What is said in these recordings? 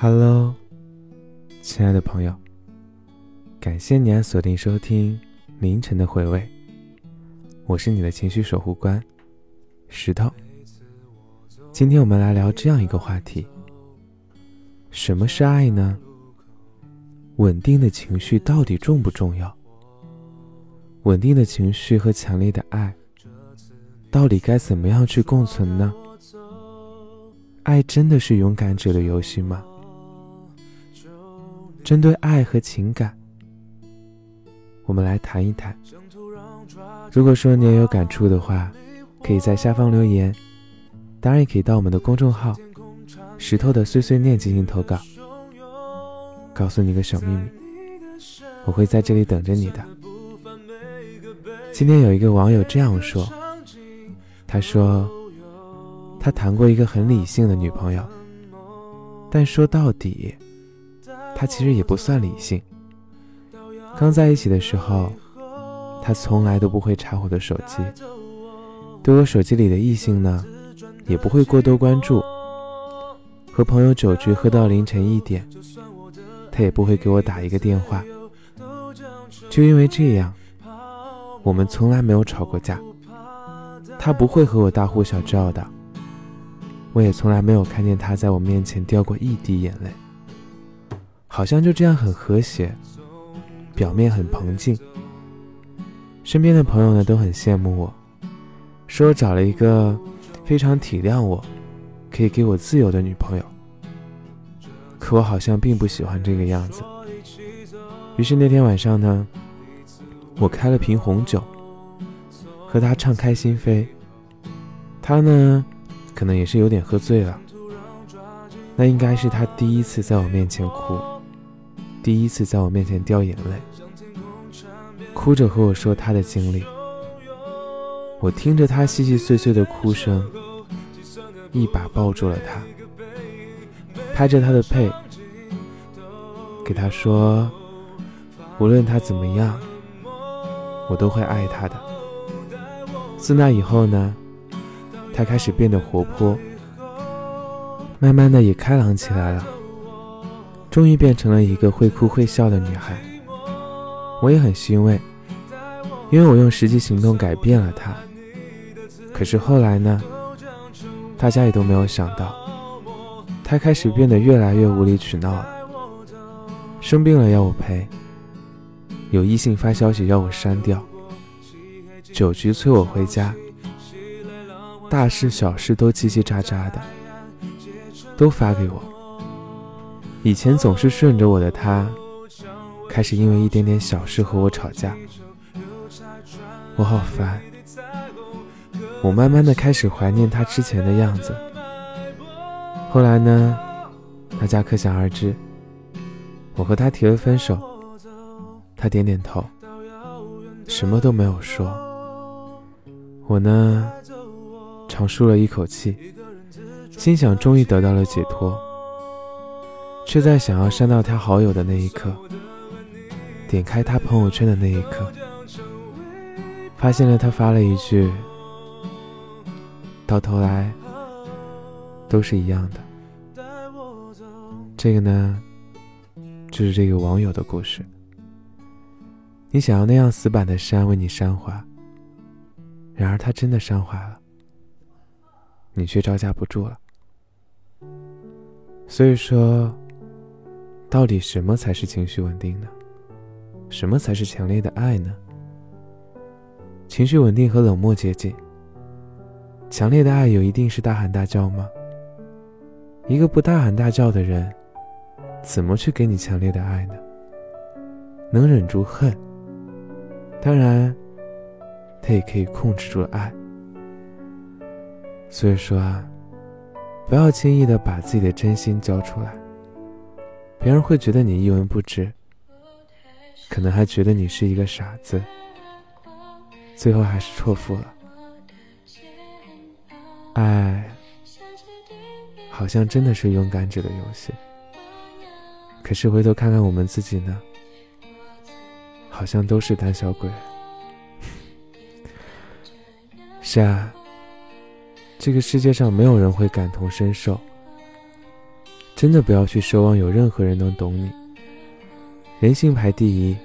Hello，亲爱的朋友，感谢你按锁定收听凌晨的回味。我是你的情绪守护官石头。今天我们来聊这样一个话题：什么是爱呢？稳定的情绪到底重不重要？稳定的情绪和强烈的爱，到底该怎么样去共存呢？爱真的是勇敢者的游戏吗？针对爱和情感，我们来谈一谈。如果说你也有感触的话，可以在下方留言，当然也可以到我们的公众号“石头的碎碎念”进行投稿。告诉你个小秘密，我会在这里等着你的。今天有一个网友这样说，他说他谈过一个很理性的女朋友，但说到底。他其实也不算理性。刚在一起的时候，他从来都不会查我的手机，对我手机里的异性呢，也不会过多关注。和朋友酒局喝到凌晨一点，他也不会给我打一个电话。就因为这样，我们从来没有吵过架。他不会和我大呼小叫的，我也从来没有看见他在我面前掉过一滴眼泪。好像就这样很和谐，表面很平静。身边的朋友呢都很羡慕我，说我找了一个非常体谅我，可以给我自由的女朋友。可我好像并不喜欢这个样子。于是那天晚上呢，我开了瓶红酒，和他畅开心扉。他呢，可能也是有点喝醉了。那应该是他第一次在我面前哭。第一次在我面前掉眼泪，哭着和我说他的经历。我听着他细细碎碎的哭声，一把抱住了他，拍着他的背，给他说：“无论他怎么样，我都会爱他的。”自那以后呢，他开始变得活泼，慢慢的也开朗起来了。终于变成了一个会哭会笑的女孩，我也很欣慰，因为我用实际行动改变了她。可是后来呢？大家也都没有想到，她开始变得越来越无理取闹了。生病了要我陪，有异性发消息要我删掉，酒局催我回家，大事小事都叽叽喳喳的，都发给我。以前总是顺着我的他，开始因为一点点小事和我吵架，我好烦。我慢慢的开始怀念他之前的样子。后来呢，大家可想而知，我和他提了分手，他点点头，什么都没有说。我呢，长舒了一口气，心想终于得到了解脱。却在想要删掉他好友的那一刻，点开他朋友圈的那一刻，发现了他发了一句：“到头来都是一样的。”这个呢，就是这个网友的故事。你想要那样死板的删，为你删怀，然而他真的删怀了，你却招架不住了。所以说。到底什么才是情绪稳定呢？什么才是强烈的爱呢？情绪稳定和冷漠接近。强烈的爱有一定是大喊大叫吗？一个不大喊大叫的人，怎么去给你强烈的爱呢？能忍住恨，当然，他也可以控制住爱。所以说啊，不要轻易的把自己的真心交出来。别人会觉得你一文不值，可能还觉得你是一个傻子，最后还是错付了。爱，好像真的是勇敢者的游戏。可是回头看看我们自己呢，好像都是胆小鬼。是啊，这个世界上没有人会感同身受。真的不要去奢望有任何人能懂你。人性排第一，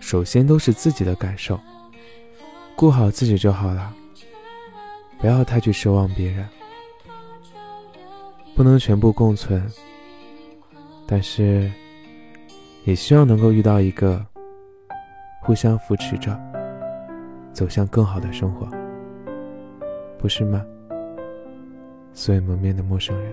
首先都是自己的感受，顾好自己就好了，不要太去奢望别人。不能全部共存，但是也希望能够遇到一个互相扶持着走向更好的生活，不是吗？素未谋面的陌生人，